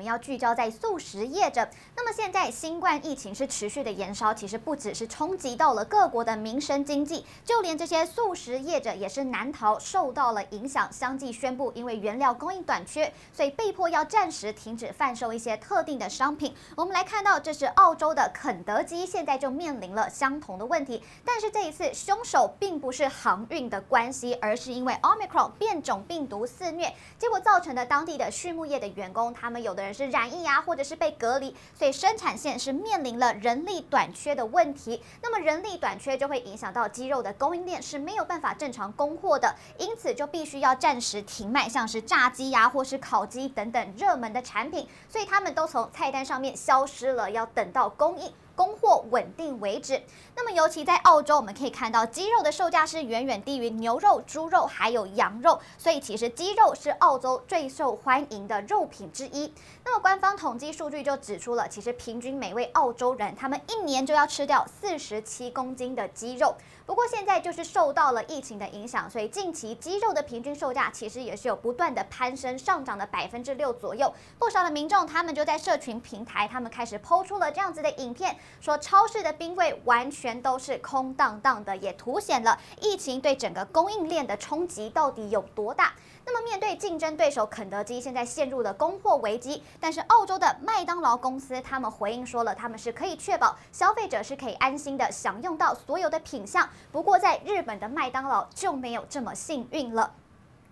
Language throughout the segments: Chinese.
我们要聚焦在素食业者。那么现在新冠疫情是持续的延烧，其实不只是冲击到了各国的民生经济，就连这些素食业者也是难逃受到了影响，相继宣布因为原料供应短缺，所以被迫要暂时停止贩售一些特定的商品。我们来看到，这是澳洲的肯德基，现在就面临了相同的问题。但是这一次凶手并不是航运的关系，而是因为 Omicron 变种病毒肆虐，结果造成的当地的畜牧业的员工，他们有的。人是染疫啊，或者是被隔离，所以生产线是面临了人力短缺的问题。那么人力短缺就会影响到鸡肉的供应链是没有办法正常供货的，因此就必须要暂时停卖，像是炸鸡呀、或是烤鸡等等热门的产品，所以他们都从菜单上面消失了，要等到供应。供货稳定为止。那么，尤其在澳洲，我们可以看到鸡肉的售价是远远低于牛肉、猪肉还有羊肉，所以其实鸡肉是澳洲最受欢迎的肉品之一。那么，官方统计数据就指出了，其实平均每位澳洲人他们一年就要吃掉四十七公斤的鸡肉。不过现在就是受到了疫情的影响，所以近期鸡肉的平均售价其实也是有不断的攀升，上涨了百分之六左右。不少的民众他们就在社群平台，他们开始抛出了这样子的影片，说超市的冰柜完全都是空荡荡的，也凸显了疫情对整个供应链的冲击到底有多大。那么面对竞争对手肯德基现在陷入了供货危机，但是澳洲的麦当劳公司他们回应说了，他们是可以确保消费者是可以安心的享用到所有的品项。不过在日本的麦当劳就没有这么幸运了。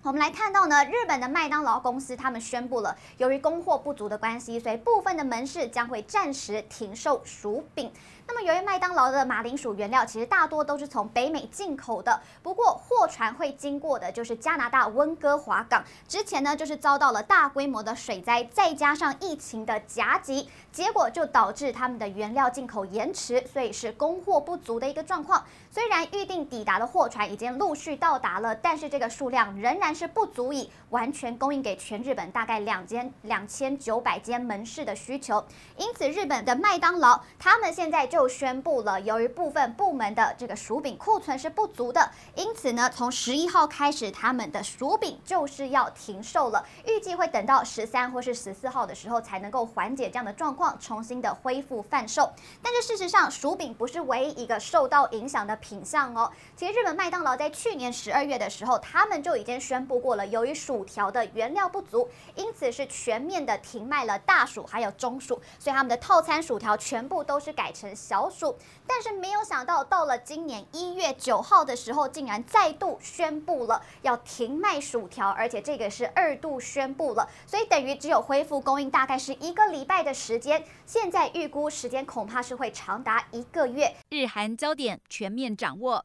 我们来看到呢，日本的麦当劳公司他们宣布了，由于供货不足的关系，所以部分的门市将会暂时停售薯饼。那么，由于麦当劳的马铃薯原料其实大多都是从北美进口的，不过货船会经过的就是加拿大温哥华港。之前呢，就是遭到了大规模的水灾，再加上疫情的夹击，结果就导致他们的原料进口延迟，所以是供货不足的一个状况。虽然预定抵达的货船已经陆续到达了，但是这个数量仍然是不足以完全供应给全日本大概两间两千九百间门市的需求。因此，日本的麦当劳他们现在就宣布了，由于部分部门的这个薯饼库存是不足的，因此呢，从十一号开始，他们的薯饼就是要停售了。预计会等到十三或是十四号的时候，才能够缓解这样的状况，重新的恢复贩售。但是事实上，薯饼不是唯一一个受到影响的品项哦。其实日本麦当劳在去年十二月的时候，他们就已经宣宣布过了，由于薯条的原料不足，因此是全面的停卖了大薯还有中薯，所以他们的套餐薯条全部都是改成。小薯，但是没有想到，到了今年一月九号的时候，竟然再度宣布了要停卖薯条，而且这个是二度宣布了，所以等于只有恢复供应大概是一个礼拜的时间。现在预估时间恐怕是会长达一个月。日韩焦点全面掌握。